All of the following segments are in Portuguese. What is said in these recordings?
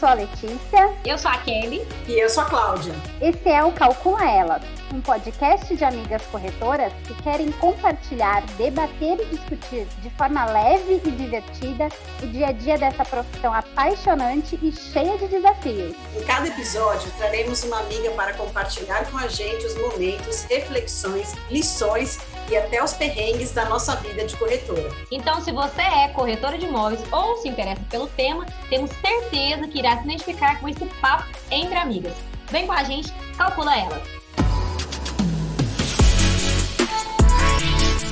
sou a Letícia. Eu sou a Kelly. E eu sou a Cláudia. Esse é o Calcula Elas, um podcast de amigas corretoras que querem compartilhar, debater e discutir de forma leve e divertida o dia a dia dessa profissão apaixonante e cheia de desafios. Em cada episódio, traremos uma amiga para compartilhar com a gente os momentos, reflexões, lições e até os perrengues da nossa vida de corretora. Então, se você é corretora de imóveis ou se interessa pelo tema, temos certeza que irá se identificar com esse papo entre amigas. Vem com a gente, calcula ela.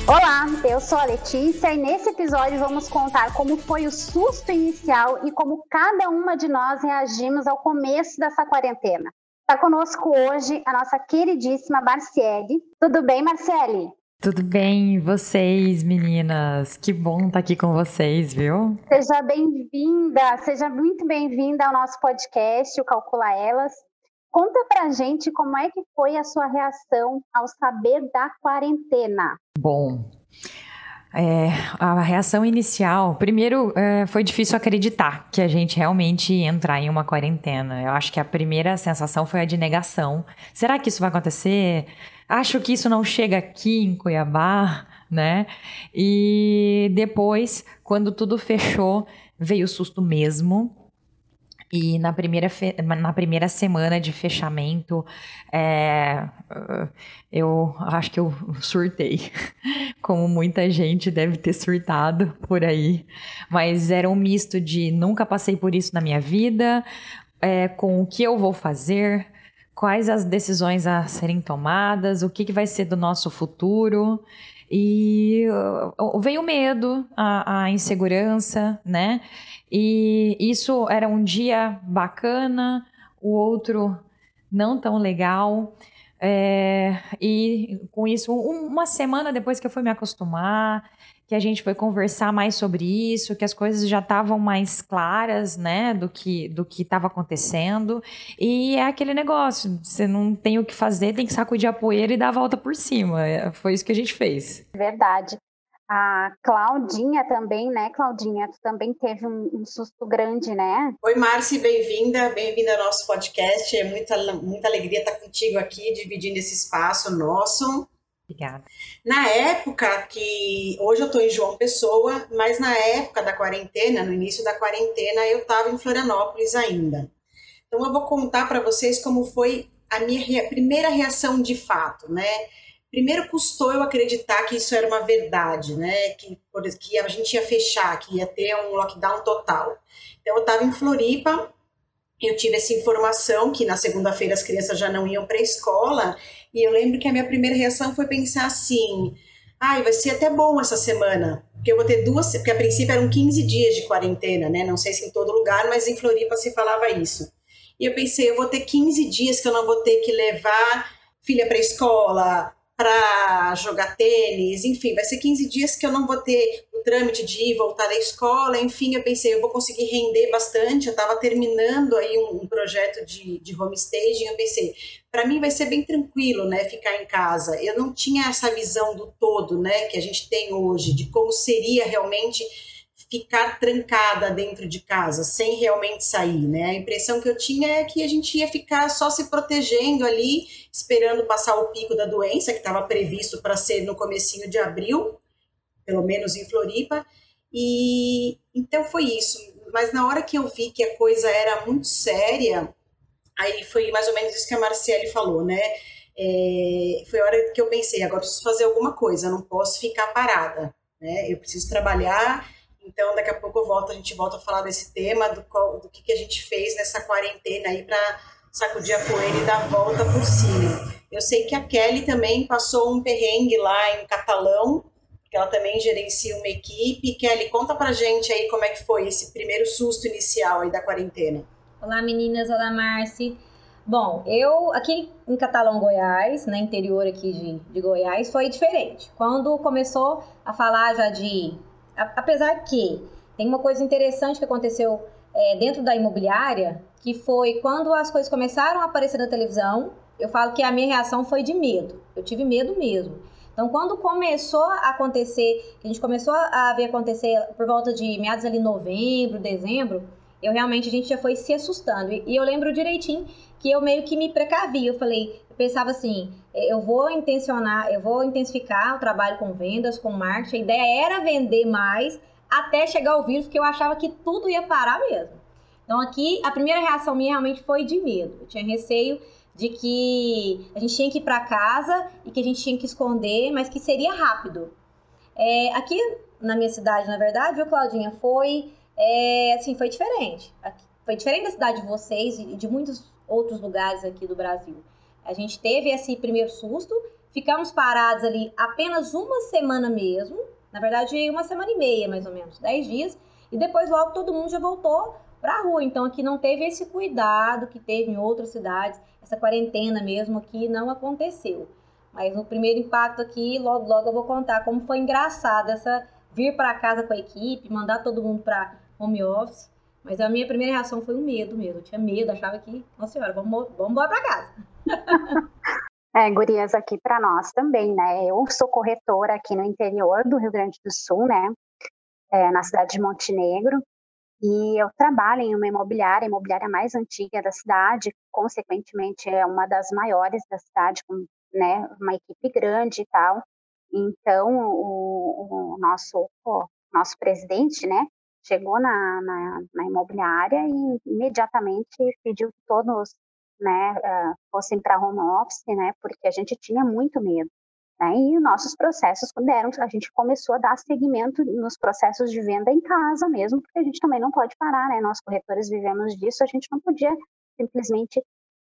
Olá, eu sou a Letícia e nesse episódio vamos contar como foi o susto inicial e como cada uma de nós reagimos ao começo dessa quarentena. Está conosco hoje a nossa queridíssima Marciele. Tudo bem, Marciele? Tudo bem, vocês, meninas? Que bom estar aqui com vocês, viu? Seja bem-vinda, seja muito bem-vinda ao nosso podcast, o Calcula Elas. Conta pra gente como é que foi a sua reação ao saber da quarentena. Bom, é, a reação inicial, primeiro, é, foi difícil acreditar que a gente realmente ia entrar em uma quarentena. Eu acho que a primeira sensação foi a de negação. Será que isso vai acontecer? Acho que isso não chega aqui em Cuiabá, né? E depois, quando tudo fechou, veio o susto mesmo. E na primeira, na primeira semana de fechamento, é, eu acho que eu surtei, como muita gente deve ter surtado por aí. Mas era um misto de nunca passei por isso na minha vida, é, com o que eu vou fazer, quais as decisões a serem tomadas, o que, que vai ser do nosso futuro. E uh, veio o medo, a, a, insegurança, né? E isso era um dia bacana, o outro não tão legal. É, e com isso, um, uma semana depois que eu fui me acostumar, que a gente foi conversar mais sobre isso, que as coisas já estavam mais claras, né, do que do que estava acontecendo. E é aquele negócio, você não tem o que fazer, tem que sacudir a poeira e dar a volta por cima. É, foi isso que a gente fez. Verdade. A Claudinha também, né, Claudinha? Tu também teve um, um susto grande, né? Oi, Marci, bem-vinda, bem-vinda ao nosso podcast. É muita, muita alegria estar contigo aqui, dividindo esse espaço nosso. Obrigada. Na época que. Hoje eu estou em João Pessoa, mas na época da quarentena, no início da quarentena, eu estava em Florianópolis ainda. Então eu vou contar para vocês como foi a minha primeira reação de fato, né? Primeiro custou eu acreditar que isso era uma verdade, né? Que, que a gente ia fechar, que ia ter um lockdown total. Então eu estava em Floripa, eu tive essa informação que na segunda-feira as crianças já não iam para a escola e eu lembro que a minha primeira reação foi pensar assim: ai, vai ser até bom essa semana, porque eu vou ter duas, porque a princípio eram 15 dias de quarentena, né? Não sei se em todo lugar, mas em Floripa se falava isso. E eu pensei, eu vou ter 15 dias que eu não vou ter que levar filha para escola, para jogar tênis, enfim, vai ser 15 dias que eu não vou ter o trâmite de ir voltar da escola, enfim, eu pensei, eu vou conseguir render bastante, eu estava terminando aí um, um, projeto de, de homestaging, eu pensei, para mim vai ser bem tranquilo, né, ficar em casa, eu não tinha essa visão do todo, né, que a gente tem hoje, de como seria realmente ficar trancada dentro de casa, sem realmente sair, né? A impressão que eu tinha é que a gente ia ficar só se protegendo ali, esperando passar o pico da doença, que estava previsto para ser no comecinho de abril, pelo menos em Floripa, e então foi isso. Mas na hora que eu vi que a coisa era muito séria, aí foi mais ou menos isso que a Marciele falou, né? É, foi a hora que eu pensei, agora preciso fazer alguma coisa, não posso ficar parada, né? Eu preciso trabalhar então, daqui a pouco volto, a gente volta a falar desse tema, do, qual, do que, que a gente fez nessa quarentena aí para sacudir a poeira e dar volta por cima. Eu sei que a Kelly também passou um perrengue lá em Catalão, que ela também gerencia uma equipe. Kelly, conta pra gente aí como é que foi esse primeiro susto inicial aí da quarentena. Olá meninas, olá Marci. Bom, eu aqui em Catalão, Goiás, no interior aqui de, de Goiás, foi diferente. Quando começou a falar já de apesar que tem uma coisa interessante que aconteceu é, dentro da imobiliária, que foi quando as coisas começaram a aparecer na televisão, eu falo que a minha reação foi de medo. Eu tive medo mesmo. Então, quando começou a acontecer, a gente começou a ver acontecer por volta de meados ali novembro, dezembro, eu realmente a gente já foi se assustando. E, eu lembro direitinho que eu meio que me precavia. Eu falei, pensava assim, é, eu vou intencionar, eu vou intensificar o trabalho com vendas, com marketing. A ideia era vender mais até chegar o vírus, porque eu achava que tudo ia parar mesmo. Então aqui a primeira reação minha realmente foi de medo. Eu tinha receio de que a gente tinha que ir para casa e que a gente tinha que esconder, mas que seria rápido. É, aqui na minha cidade, na verdade, viu, Claudinha, foi é, assim, foi diferente. Foi diferente da cidade de vocês e de muitos outros lugares aqui do Brasil. A gente teve esse primeiro susto, ficamos parados ali apenas uma semana mesmo, na verdade, uma semana e meia, mais ou menos, dez dias, e depois logo todo mundo já voltou para a rua. Então aqui não teve esse cuidado que teve em outras cidades, essa quarentena mesmo aqui não aconteceu. Mas no primeiro impacto aqui, logo logo eu vou contar como foi engraçado essa vir para casa com a equipe, mandar todo mundo para home office. Mas a minha primeira reação foi o medo mesmo. Eu tinha medo, achava que, nossa senhora, vamos, vamos embora para casa. É, gurias, aqui para nós também, né? Eu sou corretora aqui no interior do Rio Grande do Sul, né? É, na cidade de Montenegro. E eu trabalho em uma imobiliária, a imobiliária mais antiga da cidade, consequentemente é uma das maiores da cidade, com né, uma equipe grande e tal. Então, o, o nosso, o nosso presidente, né, chegou na, na, na, imobiliária e imediatamente pediu que todos né, uh, fossem para home office, né, porque a gente tinha muito medo. Né, e nossos processos deram, a gente começou a dar seguimento nos processos de venda em casa mesmo, porque a gente também não pode parar, né, nós corretores vivemos disso, a gente não podia simplesmente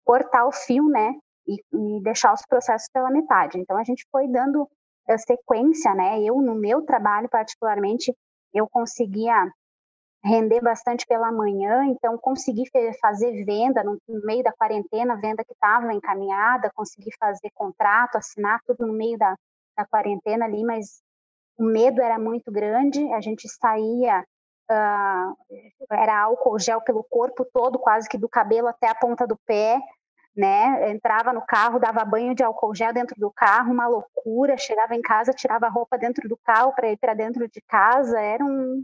cortar o fio, né, e, e deixar os processos pela metade. Então a gente foi dando uh, sequência, né, eu no meu trabalho particularmente, eu conseguia render bastante pela manhã, então consegui fazer venda no meio da quarentena, venda que estava encaminhada, consegui fazer contrato, assinar tudo no meio da, da quarentena ali, mas o medo era muito grande, a gente saía, uh, era álcool gel pelo corpo todo, quase que do cabelo até a ponta do pé, né? Entrava no carro, dava banho de álcool gel dentro do carro, uma loucura. Chegava em casa, tirava a roupa dentro do carro para ir para dentro de casa, era um,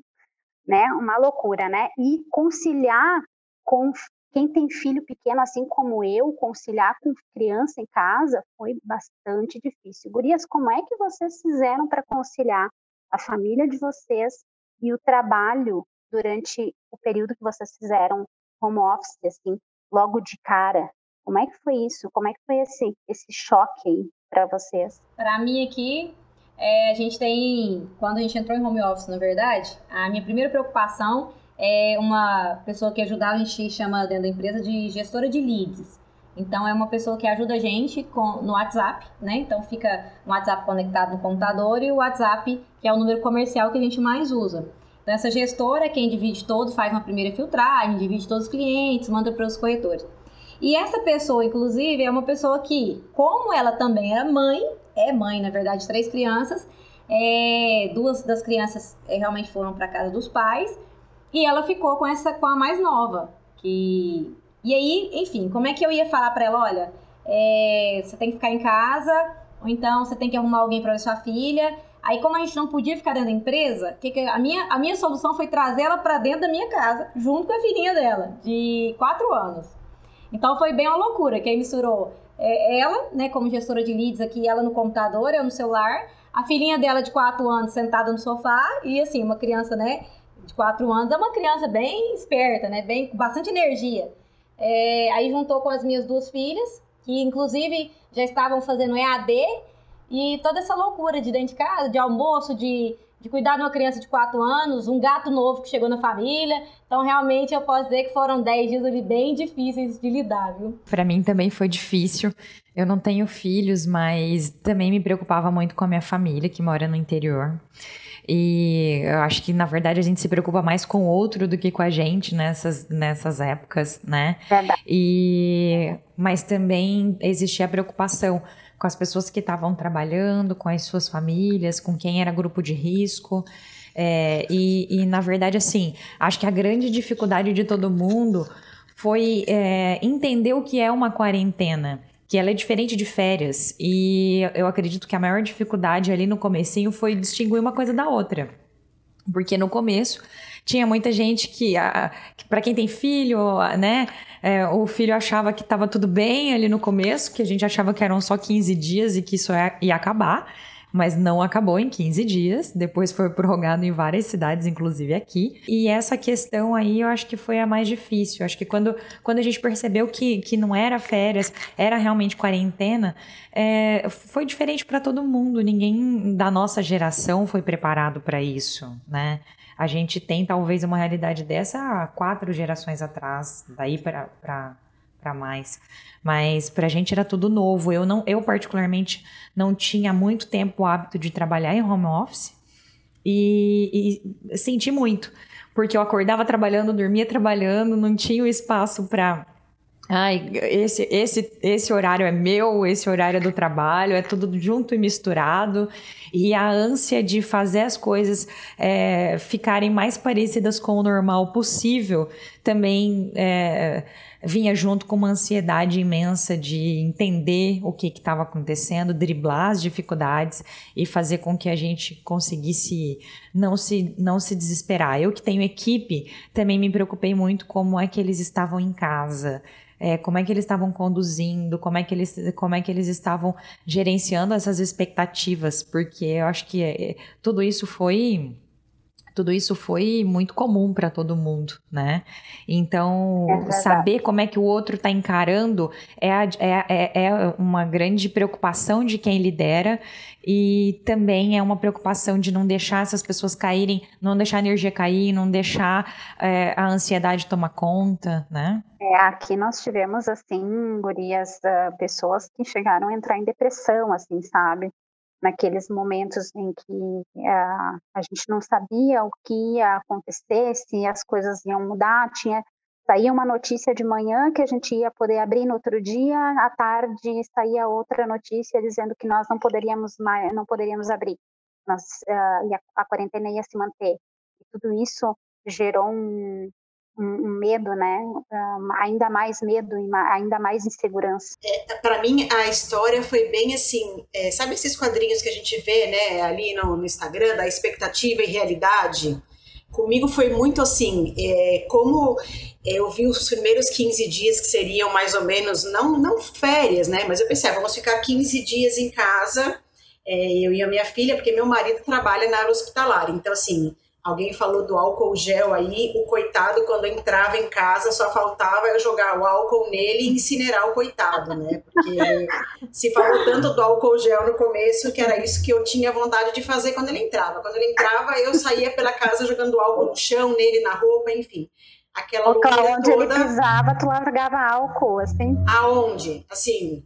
né? Uma loucura, né? E conciliar com quem tem filho pequeno, assim como eu, conciliar com criança em casa foi bastante difícil. Gurias, como é que vocês fizeram para conciliar a família de vocês e o trabalho durante o período que vocês fizeram home office, assim, logo de cara? Como é que foi isso? Como é que foi esse, esse choque aí para vocês? Para mim aqui, é, a gente tem, quando a gente entrou em home office, na verdade, a minha primeira preocupação é uma pessoa que ajudava, a gente chama dentro da empresa de gestora de leads. Então, é uma pessoa que ajuda a gente com, no WhatsApp, né? Então, fica o WhatsApp conectado no computador e o WhatsApp, que é o número comercial que a gente mais usa. Então, essa gestora é quem divide todo, faz uma primeira filtragem, divide todos os clientes, manda para os corretores. E essa pessoa, inclusive, é uma pessoa que, como ela também era mãe, é mãe, na verdade, de três crianças, é, duas das crianças é, realmente foram para casa dos pais, e ela ficou com essa com a mais nova, que e aí, enfim, como é que eu ia falar para ela, olha, é, você tem que ficar em casa, ou então você tem que arrumar alguém para sua filha. Aí, como a gente não podia ficar dentro da empresa, que que a, minha, a minha solução foi trazer ela para dentro da minha casa, junto com a filhinha dela, de quatro anos. Então foi bem uma loucura, que aí misturou é, ela, né, como gestora de leads aqui, ela no computador, eu no celular, a filhinha dela de 4 anos sentada no sofá e assim, uma criança, né, de 4 anos, é uma criança bem esperta, né, bem com bastante energia. É, aí juntou com as minhas duas filhas, que inclusive já estavam fazendo EAD, e toda essa loucura de dentro de casa, de almoço, de de cuidar de uma criança de 4 anos, um gato novo que chegou na família. Então, realmente, eu posso dizer que foram 10 dias ali bem difíceis de lidar, viu? Para mim também foi difícil. Eu não tenho filhos, mas também me preocupava muito com a minha família, que mora no interior. E eu acho que, na verdade, a gente se preocupa mais com o outro do que com a gente nessas, nessas épocas, né? Verdade. E, mas também existia a preocupação com as pessoas que estavam trabalhando, com as suas famílias, com quem era grupo de risco. É, e, e, na verdade, assim, acho que a grande dificuldade de todo mundo foi é, entender o que é uma quarentena. Que ela é diferente de férias. E eu acredito que a maior dificuldade ali no comecinho foi distinguir uma coisa da outra. Porque no começo tinha muita gente que, que para quem tem filho, né, é, o filho achava que estava tudo bem ali no começo, que a gente achava que eram só 15 dias e que isso ia acabar mas não acabou em 15 dias. Depois foi prorrogado em várias cidades, inclusive aqui. E essa questão aí eu acho que foi a mais difícil. Eu acho que quando, quando a gente percebeu que, que não era férias, era realmente quarentena, é, foi diferente para todo mundo. Ninguém da nossa geração foi preparado para isso, né? A gente tem talvez uma realidade dessa há quatro gerações atrás, daí para para mais. Mas para a gente era tudo novo. Eu não, eu particularmente não tinha muito tempo o hábito de trabalhar em home office e, e senti muito, porque eu acordava trabalhando, dormia trabalhando, não tinha o espaço para Ai, esse, esse, esse horário é meu, esse horário é do trabalho, é tudo junto e misturado. E a ânsia de fazer as coisas é, ficarem mais parecidas com o normal possível também é, vinha junto com uma ansiedade imensa de entender o que estava acontecendo, driblar as dificuldades e fazer com que a gente conseguisse não se, não se desesperar. Eu que tenho equipe, também me preocupei muito como é que eles estavam em casa. É, como é que eles estavam conduzindo, como é que eles, como é que eles estavam gerenciando essas expectativas, porque eu acho que é, tudo isso foi tudo isso foi muito comum para todo mundo, né? Então, é saber como é que o outro está encarando é, a, é, é, é, uma grande preocupação de quem lidera e também é uma preocupação de não deixar essas pessoas caírem, não deixar a energia cair, não deixar é, a ansiedade tomar conta, né? É, aqui nós tivemos, assim, gurias, uh, pessoas que chegaram a entrar em depressão, assim, sabe? Naqueles momentos em que uh, a gente não sabia o que ia acontecer, se as coisas iam mudar, tinha saía uma notícia de manhã que a gente ia poder abrir no outro dia, à tarde saía outra notícia dizendo que nós não poderíamos mais, não poderíamos abrir, nós, uh, a, a quarentena ia se manter. E tudo isso gerou um, um, medo, né? Um, ainda mais medo e ainda mais insegurança. É, para mim, a história foi bem assim, é, sabe esses quadrinhos que a gente vê, né, ali no, no Instagram, da expectativa e realidade? Comigo foi muito assim, é, como eu vi os primeiros 15 dias que seriam mais ou menos, não, não férias, né? Mas eu pensei, ah, vamos ficar 15 dias em casa, é, eu e a minha filha, porque meu marido trabalha na área hospitalar. Então, assim, Alguém falou do álcool gel aí, o coitado, quando entrava em casa, só faltava eu jogar o álcool nele e incinerar o coitado, né? Porque se falou tanto do álcool gel no começo que era isso que eu tinha vontade de fazer quando ele entrava. Quando ele entrava, eu saía pela casa jogando álcool no chão, nele, na roupa, enfim. Aquela onde toda. ele pisava, tu largava álcool, assim? Aonde? Assim,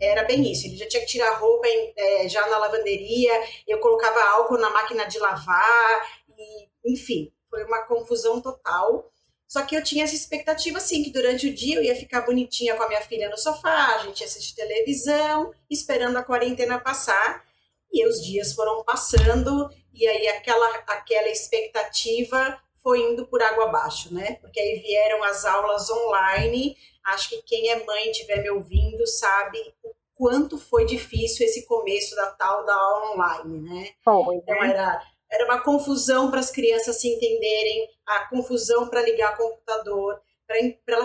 era bem isso. Ele já tinha que tirar a roupa em, é, já na lavanderia, eu colocava álcool na máquina de lavar, e, enfim, foi uma confusão total. Só que eu tinha essa expectativa, assim, que durante o dia eu ia ficar bonitinha com a minha filha no sofá, a gente ia assistir televisão, esperando a quarentena passar. E os dias foram passando, e aí aquela, aquela expectativa foi indo por água abaixo, né? Porque aí vieram as aulas online. Acho que quem é mãe estiver me ouvindo sabe o quanto foi difícil esse começo da tal da aula online, né? Foi, então né? era era uma confusão para as crianças se entenderem, a confusão para ligar computador, para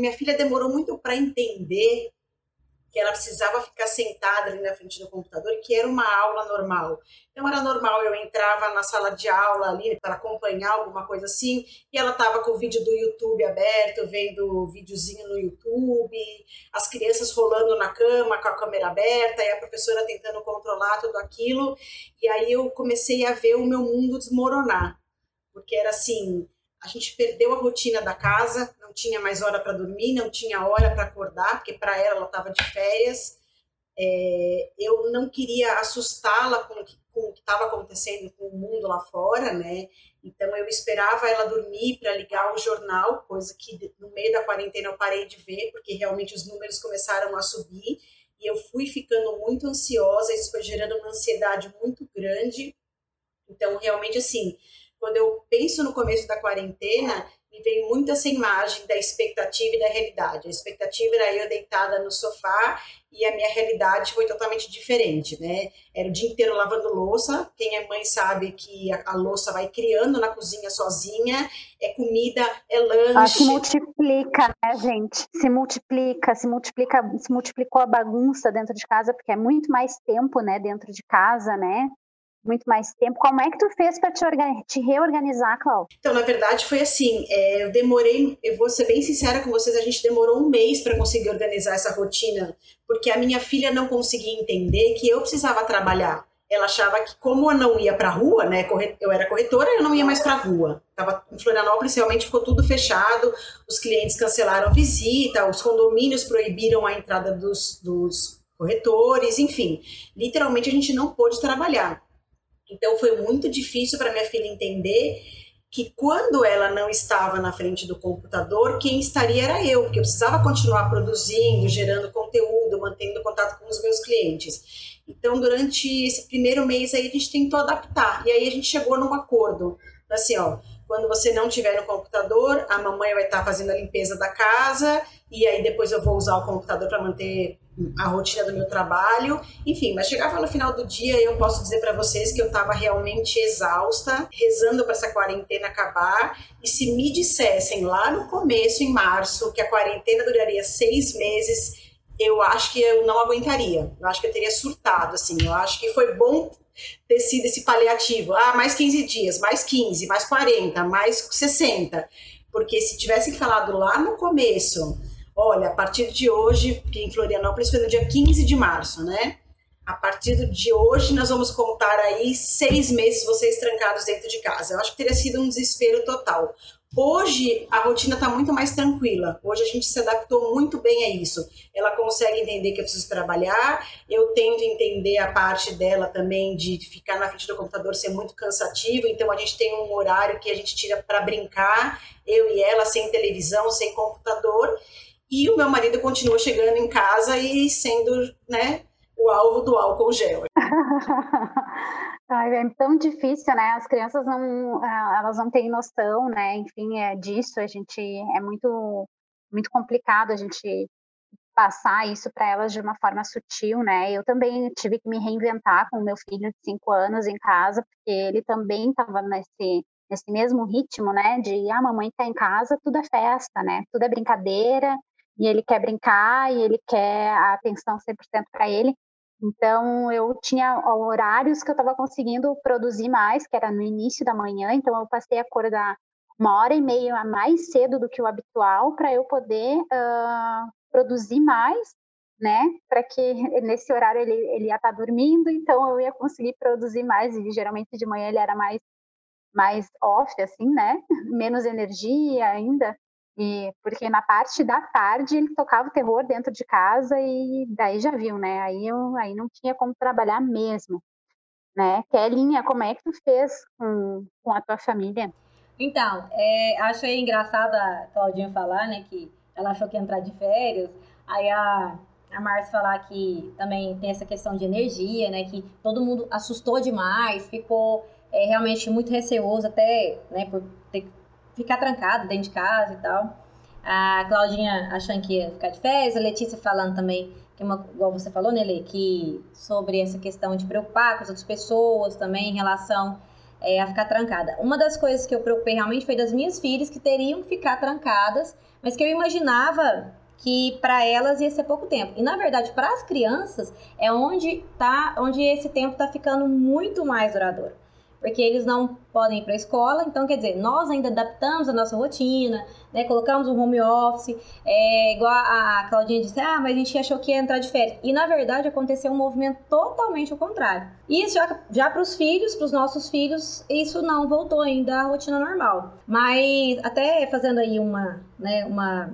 minha filha demorou muito para entender ela precisava ficar sentada ali na frente do computador que era uma aula normal. Então era normal, eu entrava na sala de aula ali para acompanhar alguma coisa assim, e ela estava com o vídeo do YouTube aberto, vendo o videozinho no YouTube, as crianças rolando na cama com a câmera aberta, e a professora tentando controlar tudo aquilo, e aí eu comecei a ver o meu mundo desmoronar, porque era assim, a gente perdeu a rotina da casa, não tinha mais hora para dormir, não tinha hora para acordar, porque para ela ela estava de férias. É, eu não queria assustá-la com, com, o que estava acontecendo com o mundo lá fora, né? Então eu esperava ela dormir para ligar o jornal, coisa que no meio da quarentena eu parei de ver, porque realmente os números começaram a subir e eu fui ficando muito ansiosa, isso foi gerando uma ansiedade muito grande. Então, realmente, assim, quando eu penso no começo da quarentena, me vem muito essa imagem da expectativa e da realidade. A expectativa era eu deitada no sofá e a minha realidade foi totalmente diferente, né? Era o dia inteiro lavando louça. Quem é mãe sabe que a, a louça vai criando na cozinha sozinha. É comida, é lanche. Se multiplica, né, gente? Se multiplica, se multiplica, se multiplicou a bagunça dentro de casa, porque é muito mais tempo, né, dentro de casa, né? Muito mais tempo. Como é que tu fez para te, te, reorganizar, Cláudia? Então, na verdade, foi assim. É, eu demorei, eu vou ser bem sincera com vocês, a gente demorou um mês para conseguir organizar essa rotina, porque a minha filha não conseguia entender que eu precisava trabalhar. Ela achava que, como eu não ia para a rua, né, eu era corretora, eu não ia mais para a rua. Tava em Florianópolis, realmente ficou tudo fechado, os clientes cancelaram visita, os condomínios proibiram a entrada dos, dos corretores, enfim. Literalmente, a gente não pôde trabalhar. Então foi muito difícil para minha filha entender que quando ela não estava na frente do computador, quem estaria era eu, porque eu precisava continuar produzindo, gerando conteúdo, mantendo contato com os meus clientes. Então, durante esse primeiro mês aí, a gente tentou adaptar. E aí a gente chegou num acordo. Assim, ó, quando você não tiver no computador, a mamãe vai estar fazendo a limpeza da casa e aí depois eu vou usar o computador para manter a rotina do meu trabalho, enfim, mas chegava no final do dia e eu posso dizer para vocês que eu estava realmente exausta, rezando para essa quarentena acabar. E se me dissessem lá no começo, em março, que a quarentena duraria seis meses, eu acho que eu não aguentaria. Eu acho que eu teria surtado, assim. Eu acho que foi bom ter sido esse paliativo. Ah, mais 15 dias, mais 15, mais 40, mais 60. Porque se tivessem falado lá no começo olha, a partir de hoje, que em Florianópolis foi no dia 15 de março, né? A partir de hoje nós vamos contar aí seis meses vocês trancados dentro de casa. Eu acho que teria sido um desespero total. Hoje a rotina está muito mais tranquila. Hoje a gente se adaptou muito bem a isso. Ela consegue entender que eu preciso trabalhar. Eu tento entender a parte dela também de ficar na frente do computador ser muito cansativo. Então a gente tem um horário que a gente tira para brincar, eu e ela, sem televisão, sem computador. E o meu marido continua chegando em casa e sendo, né, o alvo do álcool gel. É tão difícil, né? As crianças não, é, elas não têm noção, né? Enfim, é disso. A gente é muito, muito complicado a gente passar isso para elas de uma forma sutil, né? Eu também tive que me reinventar com o meu filho de cinco anos em casa, porque ele também estava nesse nesse mesmo ritmo, né? De a ah, mamãe está em casa, tudo é festa, né? Tudo é brincadeira e ele quer brincar e ele quer a atenção 100% para ele. Então, eu tinha horários que eu estava conseguindo produzir mais, que era no início da manhã, então eu passei a acordar uma hora e meia mais cedo do que o habitual para eu poder uh, produzir mais, né? Para que nesse horário ele, ele ia estar tá dormindo, então eu ia conseguir produzir mais, e geralmente de manhã ele era mais, mais off, assim, né? Menos energia ainda. E porque na parte da tarde ele tocava o terror dentro de casa e daí já viu, né? Aí eu aí não tinha como trabalhar mesmo, né? Kelinha, como é que tu fez com, com a tua família? Então, é, achei engraçado a Claudinha falar, né, que ela achou que ia entrar de férias, aí a, a Márcia falar que também tem essa questão de energia, né, que todo mundo assustou demais, ficou é, realmente muito receoso até, né, por ter ficar trancado dentro de casa e tal. A Claudinha achando que ia ficar de férias, a Letícia falando também, que é uma, igual você falou, Nelê, que sobre essa questão de preocupar com as outras pessoas também em relação é, a ficar trancada. Uma das coisas que eu preocupei realmente foi das minhas filhas que teriam que ficar trancadas, mas que eu imaginava que para elas ia ser pouco tempo. E na verdade, para as crianças é onde tá, onde esse tempo está ficando muito mais duradouro porque eles não podem ir para a escola. Então, quer dizer, nós ainda adaptamos a nossa rotina, né? Colocamos um home office, é, igual a Claudinha disse, ah, mas a gente achou que ia entrar de férias. E na verdade aconteceu um movimento totalmente ao contrário. Isso já, já para os filhos, para os nossos filhos, isso não voltou ainda à rotina normal. Mas até fazendo aí uma, né, uma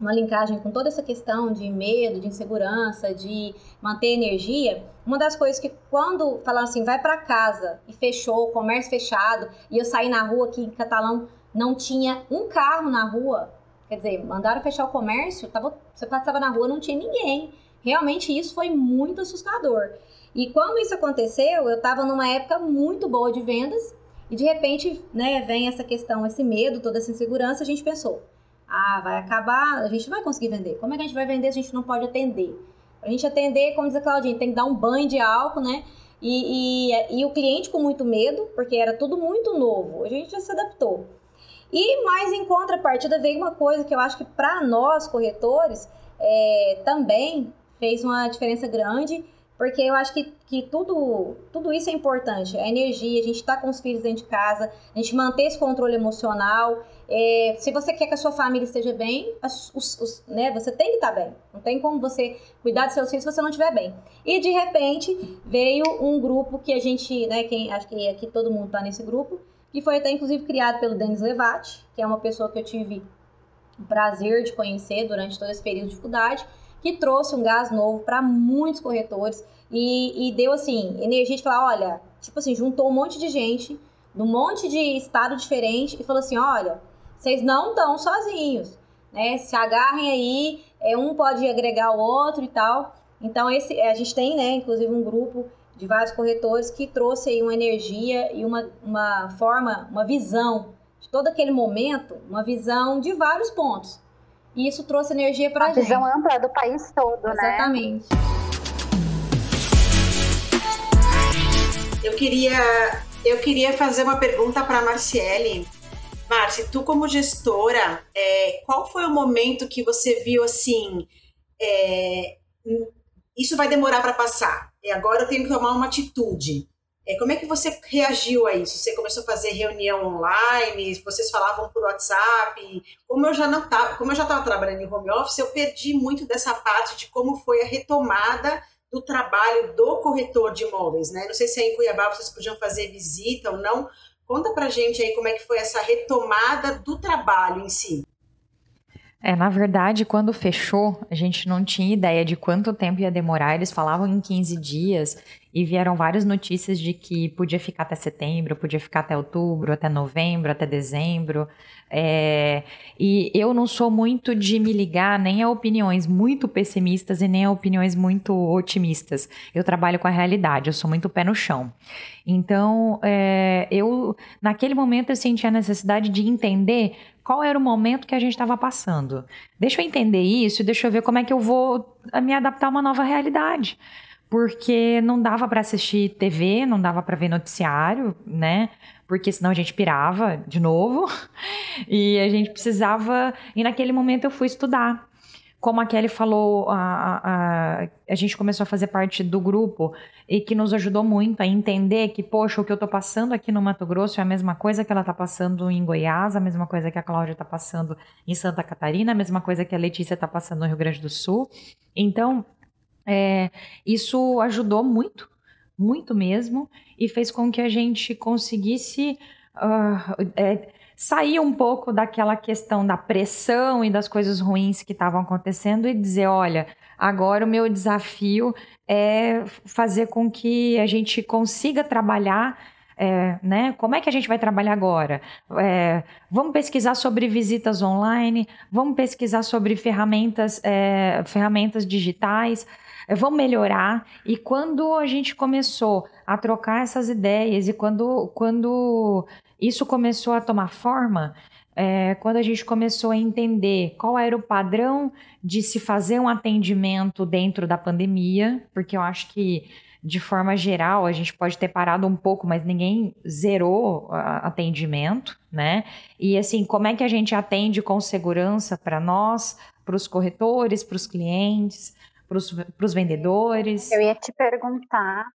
uma linkagem com toda essa questão de medo, de insegurança, de manter energia, uma das coisas que quando falaram assim, vai para casa e fechou, comércio fechado, e eu saí na rua aqui em Catalão, não tinha um carro na rua, quer dizer, mandaram fechar o comércio, tava, você passava na rua, não tinha ninguém. Realmente isso foi muito assustador. E quando isso aconteceu, eu estava numa época muito boa de vendas, e de repente, né, vem essa questão, esse medo, toda essa insegurança, a gente pensou, ah, vai acabar, a gente não vai conseguir vender. Como é que a gente vai vender se a gente não pode atender? A gente atender, como diz a Claudinha, tem que dar um banho de álcool, né? E, e, e o cliente com muito medo, porque era tudo muito novo. A gente já se adaptou. E mais em contrapartida veio uma coisa que eu acho que para nós corretores é, também fez uma diferença grande, porque eu acho que, que tudo, tudo isso é importante. A energia, a gente estar tá com os filhos dentro de casa, a gente manter esse controle emocional. É, se você quer que a sua família esteja bem, os, os, né, você tem que estar tá bem. Não tem como você cuidar dos seus filhos se você não estiver bem. E de repente veio um grupo que a gente, né, quem acho que aqui todo mundo está nesse grupo, que foi até inclusive criado pelo Denis Levati, que é uma pessoa que eu tive o prazer de conhecer durante todo esse período de dificuldade, que trouxe um gás novo para muitos corretores e, e, deu assim energia de falar, olha, tipo assim, juntou um monte de gente, num monte de estado diferente e falou assim, olha, vocês não estão sozinhos, né? Se agarrem aí, é, um pode agregar o outro e tal. Então esse a gente tem, né, inclusive um grupo de vários corretores que trouxe aí uma energia e uma, uma forma, uma visão de todo aquele momento, uma visão de vários pontos. E isso trouxe energia para a gente. Visão ampla do país todo, Exatamente. né? Exatamente. Eu queria, eu queria fazer uma pergunta para a Marciele. Marci, tu como gestora, é, qual foi o momento que você viu assim, é, isso vai demorar para passar, e agora eu tenho que tomar uma atitude. É, como é que você reagiu a isso? Você começou a fazer reunião online? Vocês falavam por WhatsApp? Como eu já não tava, como eu já estava trabalhando em home office, eu perdi muito dessa parte de como foi a retomada do trabalho do corretor de imóveis, né? Não sei se aí em Cuiabá vocês podiam fazer visita ou não. Conta pra gente aí como é que foi essa retomada do trabalho em si. É, na verdade, quando fechou, a gente não tinha ideia de quanto tempo ia demorar. Eles falavam em 15 dias e vieram várias notícias de que podia ficar até setembro, podia ficar até outubro, até novembro, até dezembro. É, e eu não sou muito de me ligar nem a opiniões muito pessimistas e nem a opiniões muito otimistas. Eu trabalho com a realidade, eu sou muito pé no chão. Então, é, eu, naquele momento, eu senti a necessidade de entender qual era o momento que a gente estava passando. Deixa eu entender isso, deixa eu ver como é que eu vou me adaptar a uma nova realidade. Porque não dava para assistir TV, não dava para ver noticiário, né? Porque senão a gente pirava de novo. E a gente precisava. E naquele momento eu fui estudar como a Kelly falou, a, a, a, gente começou a fazer parte do grupo e que nos ajudou muito a entender que, poxa, o que eu estou passando aqui no Mato Grosso é a mesma coisa que ela está passando em Goiás, a mesma coisa que a Cláudia está passando em Santa Catarina, a mesma coisa que a Letícia está passando no Rio Grande do Sul. Então, é, isso ajudou muito, muito mesmo, e fez com que a gente conseguisse. Uh, é, sair um pouco daquela questão da pressão e das coisas ruins que estavam acontecendo e dizer: olha, agora o meu desafio é fazer com que a gente consiga trabalhar. É, né? Como é que a gente vai trabalhar agora? É, vamos pesquisar sobre visitas online, vamos pesquisar sobre ferramentas, é, ferramentas digitais, é, vamos melhorar. E quando a gente começou a trocar essas ideias e quando, quando isso começou a tomar forma é, quando a gente começou a entender qual era o padrão de se fazer um atendimento dentro da pandemia, porque eu acho que de forma geral a gente pode ter parado um pouco, mas ninguém zerou atendimento, né? E assim, como é que a gente atende com segurança para nós, para os corretores, para os clientes, para os vendedores? Eu ia te perguntar,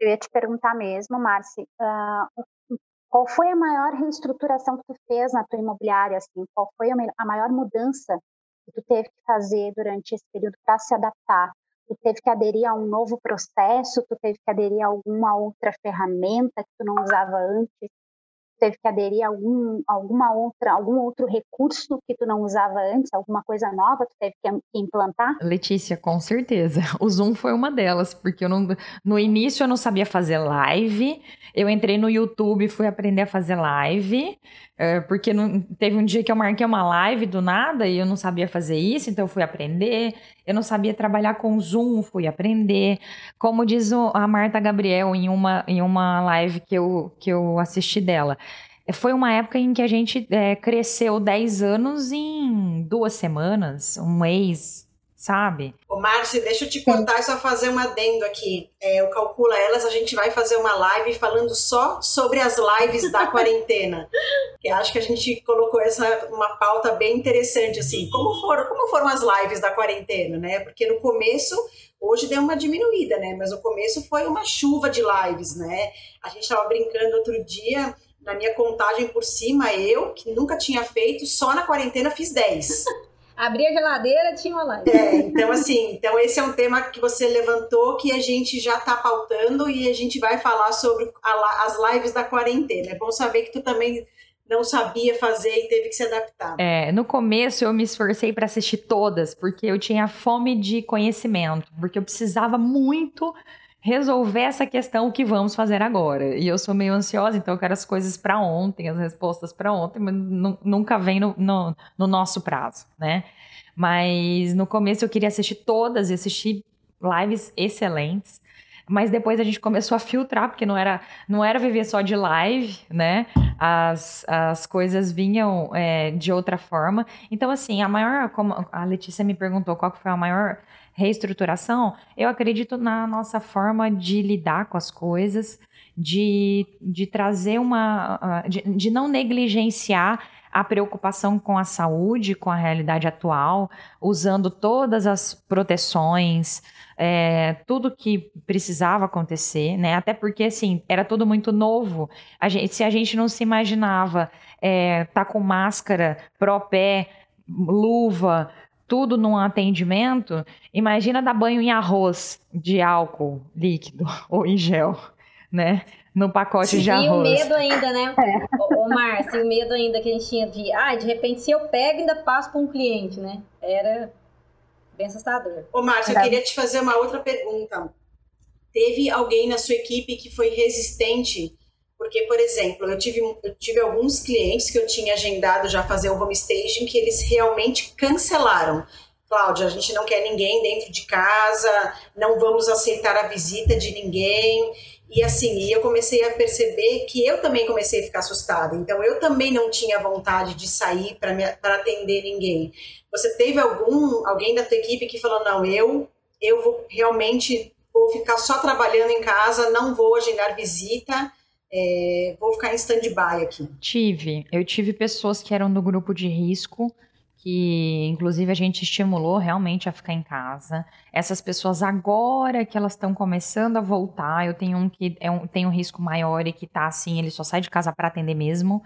eu ia te perguntar mesmo, Marci, uh, qual foi a maior reestruturação que tu fez na tua imobiliária? Assim? Qual foi a maior mudança que tu teve que fazer durante esse período para se adaptar? Tu teve que aderir a um novo processo? Tu teve que aderir a alguma outra ferramenta que tu não usava antes? Teve que aderir a algum, alguma outra, algum outro recurso que tu não usava antes, alguma coisa nova tu teve que implantar? Letícia, com certeza. O Zoom foi uma delas, porque eu não, no início eu não sabia fazer live. Eu entrei no YouTube e fui aprender a fazer live, é, porque não, teve um dia que eu marquei uma live do nada e eu não sabia fazer isso, então eu fui aprender. Eu não sabia trabalhar com Zoom, fui aprender. Como diz a Marta Gabriel em uma, em uma live que eu, que eu assisti dela, foi uma época em que a gente é, cresceu 10 anos em duas semanas, um mês, sabe? Ô, Márcia, deixa eu te contar e só fazer um adendo aqui. É, o Calcula Elas, a gente vai fazer uma live falando só sobre as lives da quarentena. que acho que a gente colocou essa uma pauta bem interessante, assim. Como foram, como foram as lives da quarentena, né? Porque no começo, hoje deu uma diminuída, né? Mas no começo foi uma chuva de lives, né? A gente estava brincando outro dia na minha contagem por cima, eu, que nunca tinha feito, só na quarentena fiz 10. Abri a geladeira, tinha uma live. É, então assim, então esse é um tema que você levantou que a gente já está pautando e a gente vai falar sobre a, as lives da quarentena. É bom saber que tu também não sabia fazer e teve que se adaptar. É, no começo eu me esforcei para assistir todas, porque eu tinha fome de conhecimento, porque eu precisava muito resolver essa questão que vamos fazer agora. E eu sou meio ansiosa, então eu quero as coisas para ontem, as respostas para ontem, mas nunca vem no, no, no, nosso prazo, né? Mas no começo eu queria assistir todas e assistir lives excelentes. Mas depois a gente começou a filtrar, porque não era, não era viver só de live, né? As, as coisas vinham é, de outra forma. Então, assim, a maior. Como a Letícia me perguntou qual foi a maior reestruturação, eu acredito na nossa forma de lidar com as coisas, de, de trazer uma. De, de não negligenciar a preocupação com a saúde, com a realidade atual, usando todas as proteções, é, tudo que precisava acontecer, né? Até porque, assim, era tudo muito novo. A gente, se a gente não se imaginava é, tá com máscara, pró-pé, luva, tudo num atendimento, imagina dar banho em arroz de álcool líquido ou em gel, né? No pacote Sim, de arroz. E o medo ainda, né? É. Ô, Márcio, o medo ainda que a gente tinha de, ah, de repente se eu pego ainda passo para um cliente, né? Era bem assustador. Ô, Márcio, eu queria te fazer uma outra pergunta. Teve alguém na sua equipe que foi resistente porque, por exemplo, eu tive, eu tive alguns clientes que eu tinha agendado já fazer o home staging que eles realmente cancelaram. Cláudia, a gente não quer ninguém dentro de casa, não vamos aceitar a visita de ninguém. E assim, e eu comecei a perceber que eu também comecei a ficar assustada. Então, eu também não tinha vontade de sair para atender ninguém. Você teve algum alguém da tua equipe que falou: não, eu, eu vou realmente vou ficar só trabalhando em casa, não vou agendar visita é, vou ficar em stand-by aqui. Tive. Eu tive pessoas que eram do grupo de risco, que inclusive a gente estimulou realmente a ficar em casa. Essas pessoas agora que elas estão começando a voltar, eu tenho um que é um, tem um risco maior e que tá assim, ele só sai de casa para atender mesmo.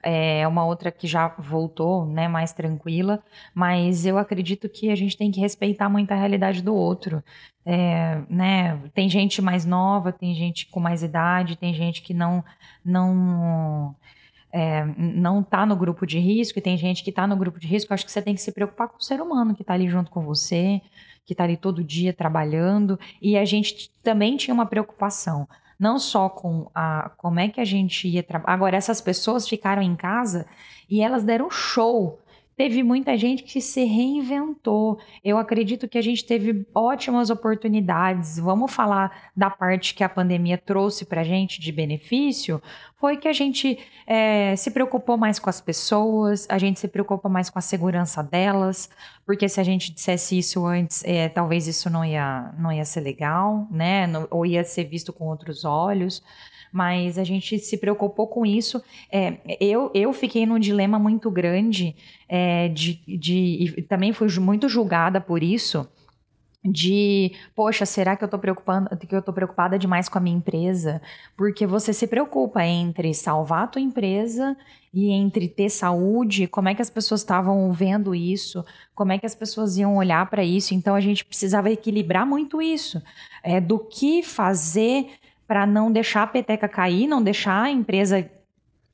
É uma outra que já voltou, né, mais tranquila, mas eu acredito que a gente tem que respeitar muito a realidade do outro. É, né, tem gente mais nova, tem gente com mais idade, tem gente que não não é, não está no grupo de risco e tem gente que está no grupo de risco. Acho que você tem que se preocupar com o ser humano que está ali junto com você, que está ali todo dia trabalhando. E a gente também tinha uma preocupação não só com a como é que a gente ia trabalhar. Agora, essas pessoas ficaram em casa e elas deram show. Teve muita gente que se reinventou. Eu acredito que a gente teve ótimas oportunidades. Vamos falar da parte que a pandemia trouxe para a gente de benefício. Foi que a gente é, se preocupou mais com as pessoas, a gente se preocupa mais com a segurança delas, porque se a gente dissesse isso antes, é, talvez isso não ia, não ia ser legal, né? ou ia ser visto com outros olhos mas a gente se preocupou com isso. É, eu, eu fiquei num dilema muito grande é, de, de, e também fui muito julgada por isso de, poxa, será que eu tô preocupando, que eu tô preocupada demais com a minha empresa? Porque você se preocupa entre salvar a tua empresa e entre ter saúde, como é que as pessoas estavam vendo isso, como é que as pessoas iam olhar para isso. Então a gente precisava equilibrar muito isso, é, do que fazer para não deixar a peteca cair, não deixar a empresa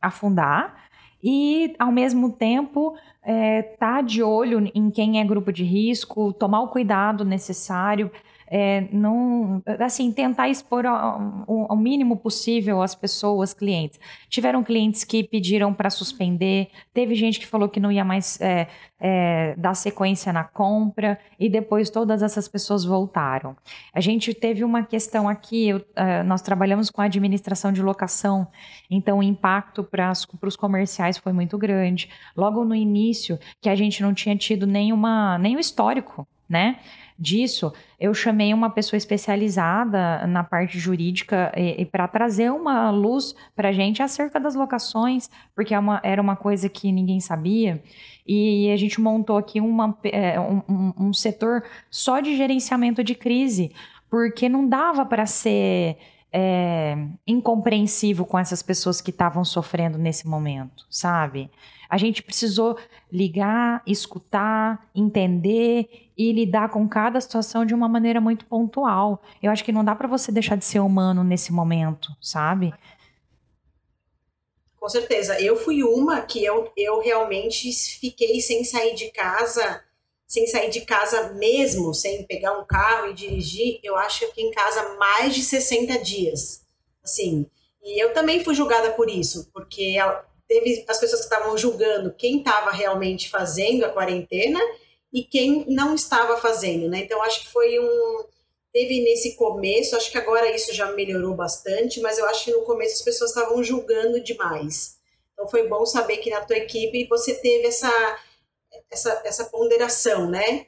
afundar. E, ao mesmo tempo, é, tá de olho em quem é grupo de risco, tomar o cuidado necessário é, não, assim, tentar expor ao, ao, mínimo possível as pessoas, clientes. Tiveram clientes que pediram para suspender, teve gente que falou que não ia mais é, é, dar sequência na compra, e depois todas essas pessoas voltaram. A gente teve uma questão aqui, eu, uh, nós trabalhamos com a administração de locação, então o impacto para os comerciais foi muito grande. Logo no início, que a gente não tinha tido nenhuma, nenhum histórico né? Disso, eu chamei uma pessoa especializada na parte jurídica e, e para trazer uma luz para a gente acerca das locações, porque é uma, era uma coisa que ninguém sabia. E a gente montou aqui uma, é, um, um, setor só de gerenciamento de crise, porque não dava para ser é, incompreensível com essas pessoas que estavam sofrendo nesse momento, sabe? A gente precisou ligar, escutar, entender e lidar com cada situação de uma maneira muito pontual. Eu acho que não dá para você deixar de ser humano nesse momento, sabe? Com certeza. Eu fui uma que eu, eu realmente fiquei sem sair de casa sem sair de casa mesmo, sem pegar um carro e dirigir, eu acho que eu fiquei em casa mais de 60 dias. Assim, e eu também fui julgada por isso, porque teve as pessoas que estavam julgando quem estava realmente fazendo a quarentena e quem não estava fazendo, né? Então acho que foi um teve nesse começo, acho que agora isso já melhorou bastante, mas eu acho que no começo as pessoas estavam julgando demais. Então foi bom saber que na tua equipe você teve essa essa, essa ponderação, né?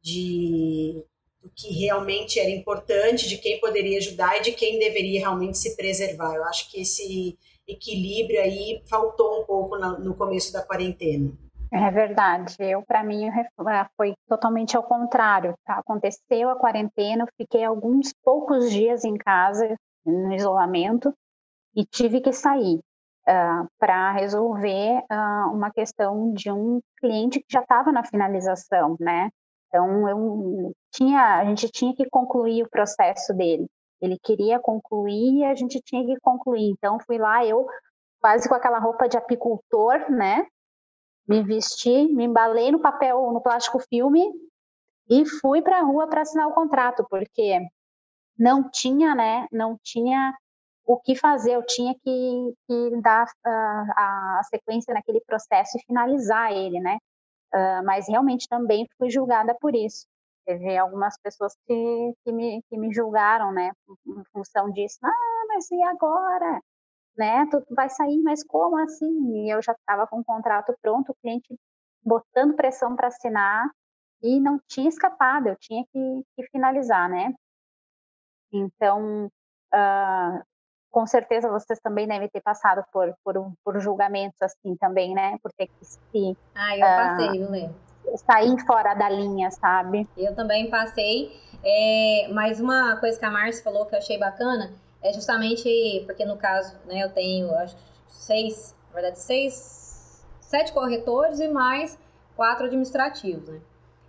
De do que realmente era importante, de quem poderia ajudar e de quem deveria realmente se preservar. Eu acho que esse equilíbrio aí faltou um pouco no começo da quarentena. É verdade. Eu, para mim, ah, foi totalmente ao contrário. Tá? Aconteceu a quarentena, fiquei alguns poucos dias em casa, no isolamento, e tive que sair uh, ah, para resolver uh, uma questão de um cliente que já estava na finalização, né? Então eu tinha, a gente tinha que concluir o processo dele. Ele queria concluir e a gente tinha que concluir. Então fui lá eu quase com aquela roupa de apicultor, né? Me vesti, me embalei no papel, no plástico filme e fui para a rua para assinar o contrato, porque não tinha, né? Não tinha o que fazer, eu tinha que, que dar uh, a sequência naquele processo e finalizar ele, né? Uh, mas realmente também fui julgada por isso. Teve algumas pessoas que, que, me, que me julgaram, né, em função disso. Ah, mas e agora? Né? Tu vai sair, mas como assim? E eu já estava com o contrato pronto, o cliente botando pressão para assinar e não tinha escapado, eu tinha que, que finalizar, né? Então, uh, com certeza vocês também devem ter passado por, por, por julgamentos assim também, né? Por ter que se. Ah, eu uh, passei, viu, Lê? Sair fora da linha, sabe? Eu também passei. É, mas uma coisa que a Márcia falou que eu achei bacana é justamente porque, no caso, né, eu tenho acho seis, na verdade, seis, sete corretores e mais quatro administrativos, né?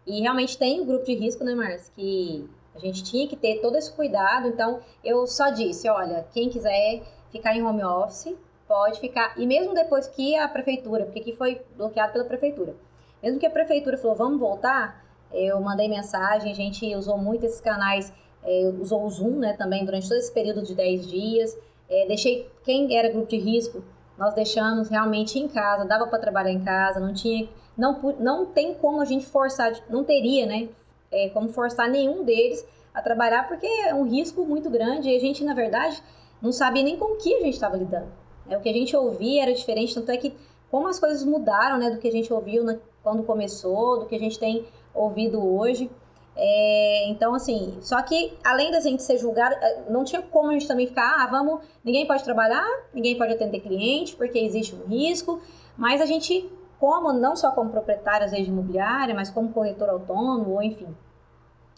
E realmente tem o um grupo de risco, né, Márcia? Que a gente tinha que ter todo esse cuidado, então eu só disse, olha, quem quiser ficar em home office, pode ficar. E mesmo depois que a prefeitura, porque aqui foi bloqueado pela prefeitura, mesmo que a prefeitura falou, vamos voltar, eu mandei mensagem, a gente usou muito esses canais, é, usou o Zoom, né, também durante todo esse período de 10 dias, é, deixei quem era grupo de risco, nós deixamos realmente em casa, dava para trabalhar em casa, não tinha, não, não tem como a gente forçar, não teria, né, é, como forçar nenhum deles a trabalhar, porque é um risco muito grande e a gente, na verdade, não sabia nem com o que a gente estava lidando. É, o que a gente ouvia era diferente, tanto é que como as coisas mudaram né, do que a gente ouviu na, quando começou, do que a gente tem ouvido hoje. É, então, assim, só que além da gente ser julgado, é, não tinha como a gente também ficar, ah, vamos, ninguém pode trabalhar, ninguém pode atender cliente, porque existe um risco, mas a gente como não só como proprietário às vezes de imobiliária, mas como corretor autônomo, ou enfim,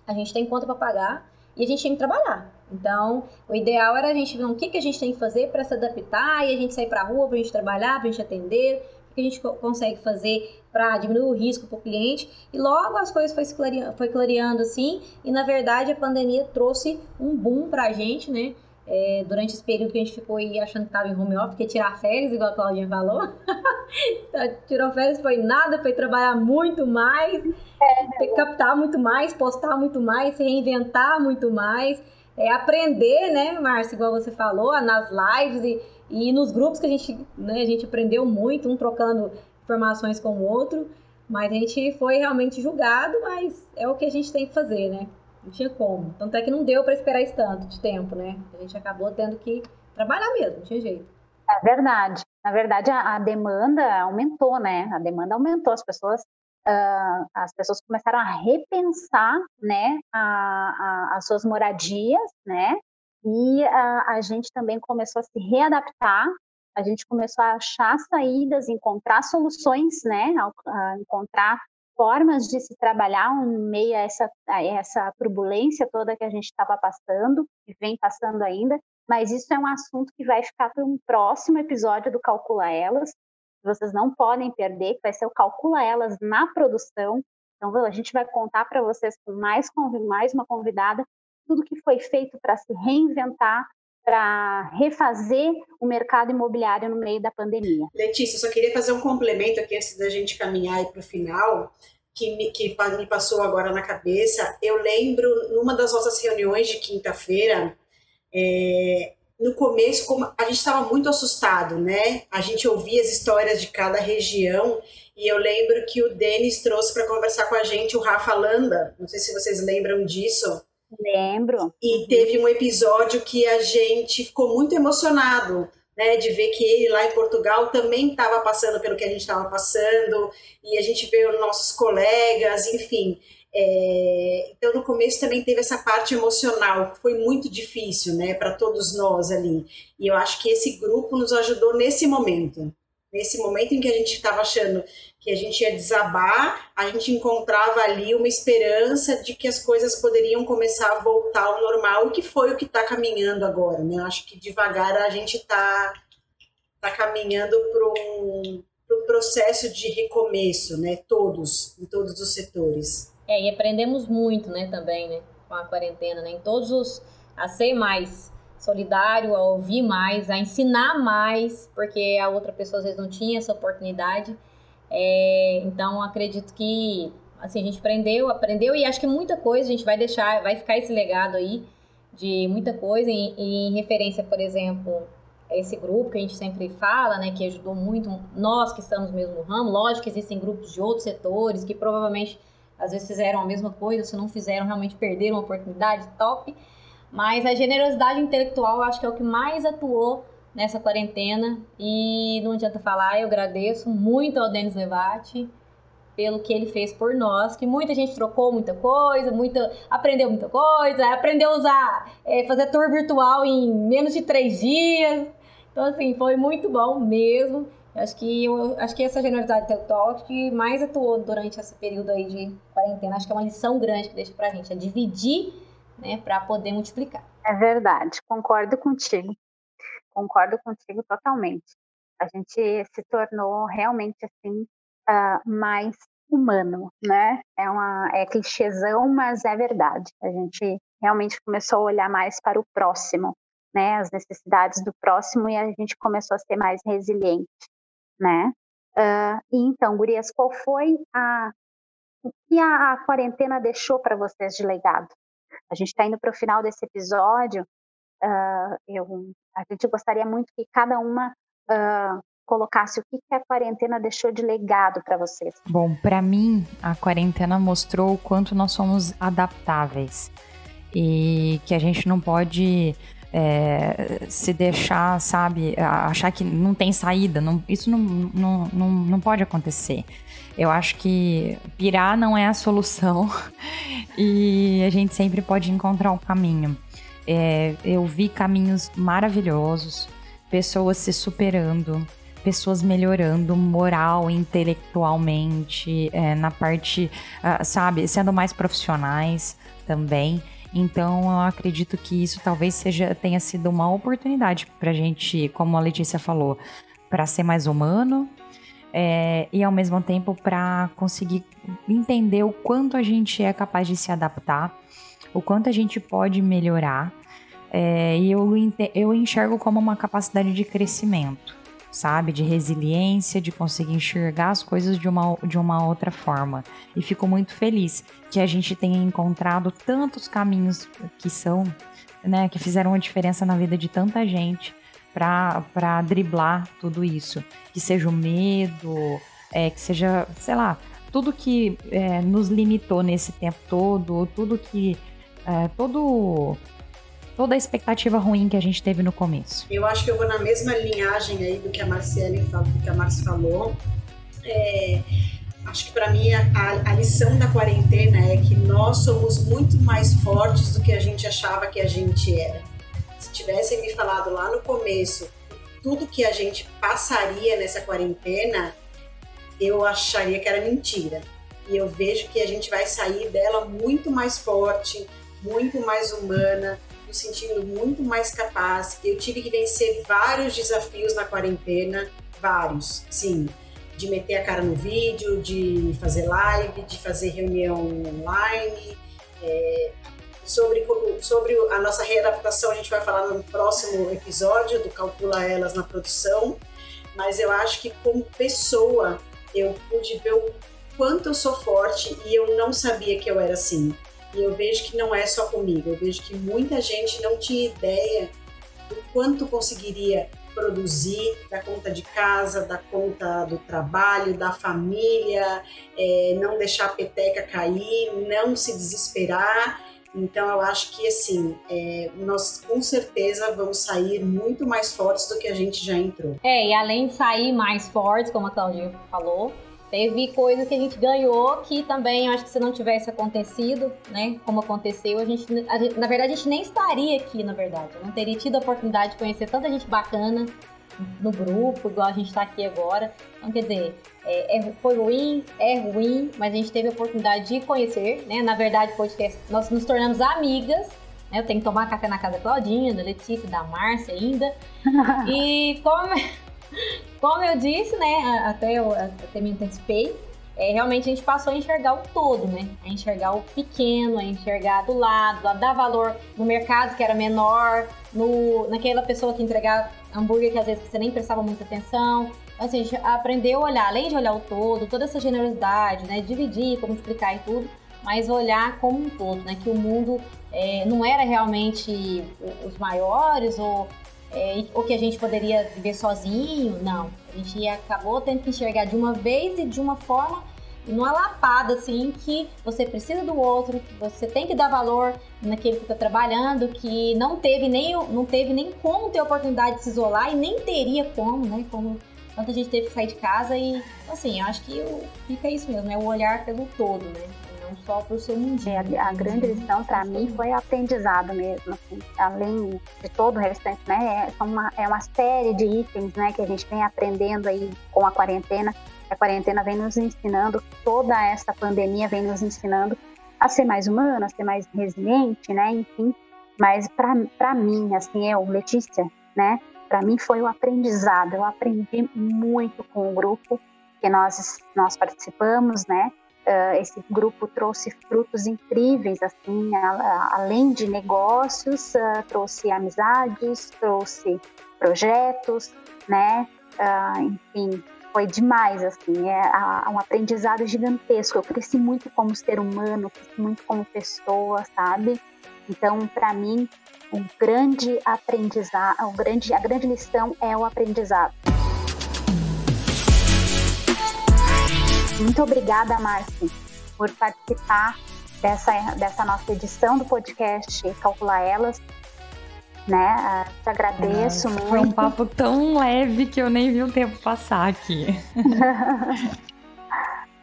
a gente tem conta para pagar e a gente tem que trabalhar. Então, o ideal era a gente ver o que, que a gente tem que fazer para se adaptar e a gente sair para a rua para a gente trabalhar, para a gente atender, que a gente consegue fazer para diminuir o risco para o cliente. E logo as coisas foi, clareando, foi clareando assim, e na verdade a pandemia trouxe um boom para a gente, né? é, durante esse período que a gente ficou aí achando que estava em home office, que tirar férias, igual a Claudinha falou. Tirou férias foi nada, foi trabalhar muito mais, é, captar muito mais, postar muito mais, se reinventar muito mais, é, aprender, né, Márcia, igual você falou, nas lives e, e nos grupos que a gente, né, a gente aprendeu muito, um trocando informações com o outro, mas a gente foi realmente julgado, mas é o que a gente tem que fazer, né? Não tinha como. Tanto é que não deu para esperar esse tanto de tempo, né? A gente acabou tendo que trabalhar mesmo, não tinha jeito. É verdade. Na verdade, a, a demanda aumentou, né? A demanda aumentou. As pessoas uh, as pessoas começaram a repensar, né, a, a, as suas moradias, né, e a, a gente também começou a se readaptar, a gente começou a achar saídas, encontrar soluções, né, a, a encontrar formas de se trabalhar em meio a essa, a essa turbulência toda que a gente estava passando e vem passando ainda, mas isso é um assunto que vai ficar para um próximo episódio do Calcula Elas, que vocês não podem perder, que vai ser o Calcula Elas na produção. Então, a gente vai contar para vocês com mais, mais uma convidada tudo que foi feito para se reinventar, para refazer o mercado imobiliário no meio da pandemia. Letícia, só queria fazer um complemento aqui antes da gente caminhar para o final, que me, que me passou agora na cabeça. Eu lembro, numa das nossas reuniões de quinta-feira, é, no começo, como a gente estava muito assustado, né? A gente ouvia as histórias de cada região e eu lembro que o Denis trouxe para conversar com a gente o Rafa Landa. Não sei se vocês lembram disso Lembro. E teve um episódio que a gente ficou muito emocionado, né, de ver que ele lá em Portugal também estava passando pelo que a gente estava passando, e a gente os nossos colegas, enfim. É, então, no começo também teve essa parte emocional, que foi muito difícil, né, para todos nós ali. E eu acho que esse grupo nos ajudou nesse momento. Nesse momento em que a gente estava achando que a gente ia desabar, a gente encontrava ali uma esperança de que as coisas poderiam começar a voltar ao normal, que foi o que está caminhando agora, né? Acho que devagar a gente está tá caminhando para um, um processo de recomeço, né? Todos, em todos os setores. É, e aprendemos muito, né, também, né, com a quarentena, né? Em todos os... a ser mais solidário, a ouvir mais, a ensinar mais, porque a outra pessoa às vezes não tinha essa oportunidade. É, então, acredito que assim, a gente aprendeu, aprendeu e acho que muita coisa a gente vai deixar, vai ficar esse legado aí de muita coisa e, e em referência, por exemplo, a esse grupo que a gente sempre fala, né, que ajudou muito nós que estamos no mesmo ramo. Lógico que existem grupos de outros setores que provavelmente às vezes fizeram a mesma coisa, se não fizeram, realmente perderam uma oportunidade top. Mas a generosidade intelectual acho que é o que mais atuou nessa quarentena. E não adianta falar, eu agradeço muito ao Denis Levati pelo que ele fez por nós, que muita gente trocou muita coisa, muita, aprendeu muita coisa, aprendeu a usar, é, fazer tour virtual em menos de três dias. Então, assim, foi muito bom mesmo. acho que, eu, acho que essa generosidade intelectual que mais atuou durante esse período aí de quarentena. Acho que é uma lição grande que deixa pra gente, é dividir, né, para poder multiplicar. É verdade, concordo contigo concordo contigo totalmente. A gente se tornou realmente assim uh, mais humano, né? É uma é clichêzão, mas é verdade. A gente realmente começou a olhar mais para o próximo, né? As necessidades do próximo e a gente começou a ser mais resiliente, né? Uh, e então, Gurias, qual foi a o que a, a quarentena deixou para vocês de legado? A gente está indo para o final desse episódio uh, eu, a gente gostaria muito que cada uma uh, colocasse o que, que a quarentena deixou de legado para vocês. Bom, para mim, a quarentena mostrou o quanto nós somos adaptáveis e que a gente não pode é, se deixar, sabe, achar que não tem saída. Não, isso não, não, não, não pode acontecer. Eu acho que pirar não é a solução e a gente sempre pode encontrar um caminho. É, eu vi caminhos maravilhosos, pessoas se superando, pessoas melhorando moral, intelectualmente, é, na parte, uh, sabe, sendo mais profissionais também. Então, eu acredito que isso talvez seja tenha sido uma oportunidade para a gente, como a Letícia falou, para ser mais humano é, e ao mesmo tempo para conseguir entender o quanto a gente é capaz de se adaptar o quanto a gente pode melhorar. É, e eu, eu enxergo como uma capacidade de crescimento, sabe? De resiliência, de conseguir enxergar as coisas de uma, de uma outra forma. E fico muito feliz que a gente tenha encontrado tantos caminhos que são, né, que fizeram a diferença na vida de tanta gente para driblar tudo isso. Que seja o medo, é, que seja, sei lá, tudo que é, nos limitou nesse tempo todo, tudo que é, todo toda a expectativa ruim que a gente teve no começo. Eu acho que eu vou na mesma linhagem aí do que a Marciele falou, do que a Marcia falou. É, acho que para mim a, a, lição da quarentena é que nós somos muito mais fortes do que a gente achava que a gente era. Se tivessem me falado lá no começo tudo que a gente passaria nessa quarentena, eu acharia que era mentira. E eu vejo que a gente vai sair dela muito mais forte, muito mais humana, me sentindo muito mais capaz. Eu tive que vencer vários desafios na quarentena, vários, sim. De meter a cara no vídeo, de fazer live, de fazer reunião online. É, sobre, sobre a nossa readaptação, a gente vai falar no próximo episódio do Calcula Elas na produção. Mas eu acho que como pessoa, eu pude ver o quanto eu sou forte e eu não sabia que eu era assim. E eu vejo que não é só comigo, eu vejo que muita gente não tinha ideia do quanto conseguiria produzir, da conta de casa, da conta do trabalho, da família, é, não deixar a peteca cair, não se desesperar. Então eu acho que assim, é, nós com certeza vamos sair muito mais fortes do que a gente já entrou. É, e além de sair mais fortes, como a Claudinha falou, Teve coisas que a gente ganhou que também acho que se não tivesse acontecido, né, como aconteceu, a gente, a gente, na verdade a gente nem estaria aqui, na verdade. Eu não teria tido a oportunidade de conhecer tanta gente bacana no grupo, igual a gente está aqui agora. Então, quer dizer, é, é, foi ruim, é ruim, mas a gente teve a oportunidade de conhecer, né? Na verdade, podcast, nós nos tornamos amigas. Né? Eu tenho que tomar café na casa da Claudinha, da Letícia, da Márcia ainda. e como como eu disse, né, até eu até me antecipei, é, realmente a gente passou a enxergar o todo, né? A enxergar o pequeno, a enxergar do lado, a dar valor no mercado que era menor, no, naquela pessoa que entregava hambúrguer que às vezes você nem prestava muita atenção. Então, assim, a gente aprendeu a olhar, além de olhar o todo, toda essa generosidade, né? Dividir, como explicar e tudo, mas olhar como um todo, né? Que o mundo é, não era realmente os maiores ou é, ou que a gente poderia viver sozinho, não. A gente acabou tendo que enxergar de uma vez e de uma forma, numa lapada, assim, que você precisa do outro, que você tem que dar valor naquele que está trabalhando, que não teve, nem, não teve nem como ter oportunidade de se isolar e nem teria como, né? Como tanta gente teve que sair de casa e, assim, eu acho que fica isso mesmo, é né? o olhar pelo todo, né? Só para o seu mundinho. É, a, a grande lição para mim foi o aprendizado mesmo, assim, além de todo o restante, né? É uma, é uma série de itens, né, que a gente vem aprendendo aí com a quarentena. A quarentena vem nos ensinando, toda essa pandemia vem nos ensinando a ser mais humano, a ser mais resiliente, né? Enfim, mas para mim, assim, eu, Letícia, né? Para mim foi o aprendizado. Eu aprendi muito com o grupo que nós nós participamos, né? Uh, esse grupo trouxe frutos incríveis, assim, a, a, além de negócios, uh, trouxe amizades, trouxe projetos, né? Uh, enfim, foi demais, assim, é um aprendizado gigantesco. Eu cresci muito como ser humano, cresci muito como pessoa, sabe? Então, para mim, o grande aprendizado, o grande, a grande lição é o aprendizado. Muito obrigada, Márcia, por participar dessa, dessa nossa edição do podcast Calcular Elas. Né? Ah, te agradeço muito. Foi um papo tão leve que eu nem vi o tempo passar aqui.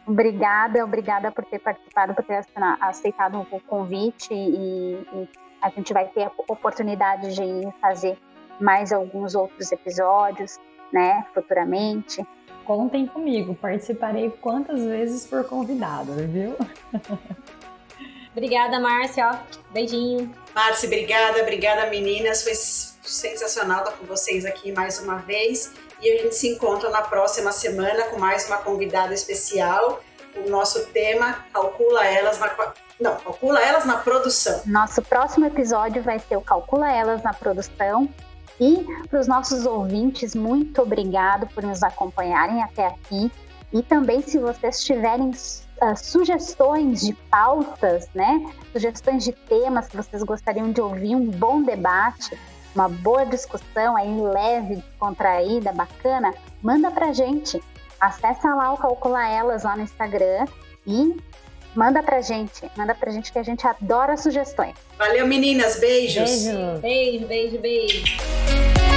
obrigada, obrigada por ter participado, por ter aceitado o convite e, e a gente vai ter a oportunidade de fazer mais alguns outros episódios, né, futuramente contem comigo, participarei quantas vezes for convidado, viu? obrigada, Márcia. Beijinho. Márcia, obrigada, obrigada, meninas. Foi sensacional estar com vocês aqui mais uma vez. E a gente se encontra na próxima semana com mais uma convidada especial. O nosso tema calcula elas na não, calcula elas na produção. Nosso próximo episódio vai ser o calcula elas na produção e para os nossos ouvintes, muito obrigado por nos acompanharem até aqui. E também, se vocês tiverem uh, sugestões de pautas, né? Sugestões de temas que vocês gostariam de ouvir, um bom debate, uma boa discussão aí leve, descontraída, bacana, manda pra gente. Acessa lá o Calcula Elas lá no Instagram e manda pra gente. Manda pra gente que a gente adora sugestões. Valeu, meninas. Beijos. Beijo, beijo, beijo. beijo.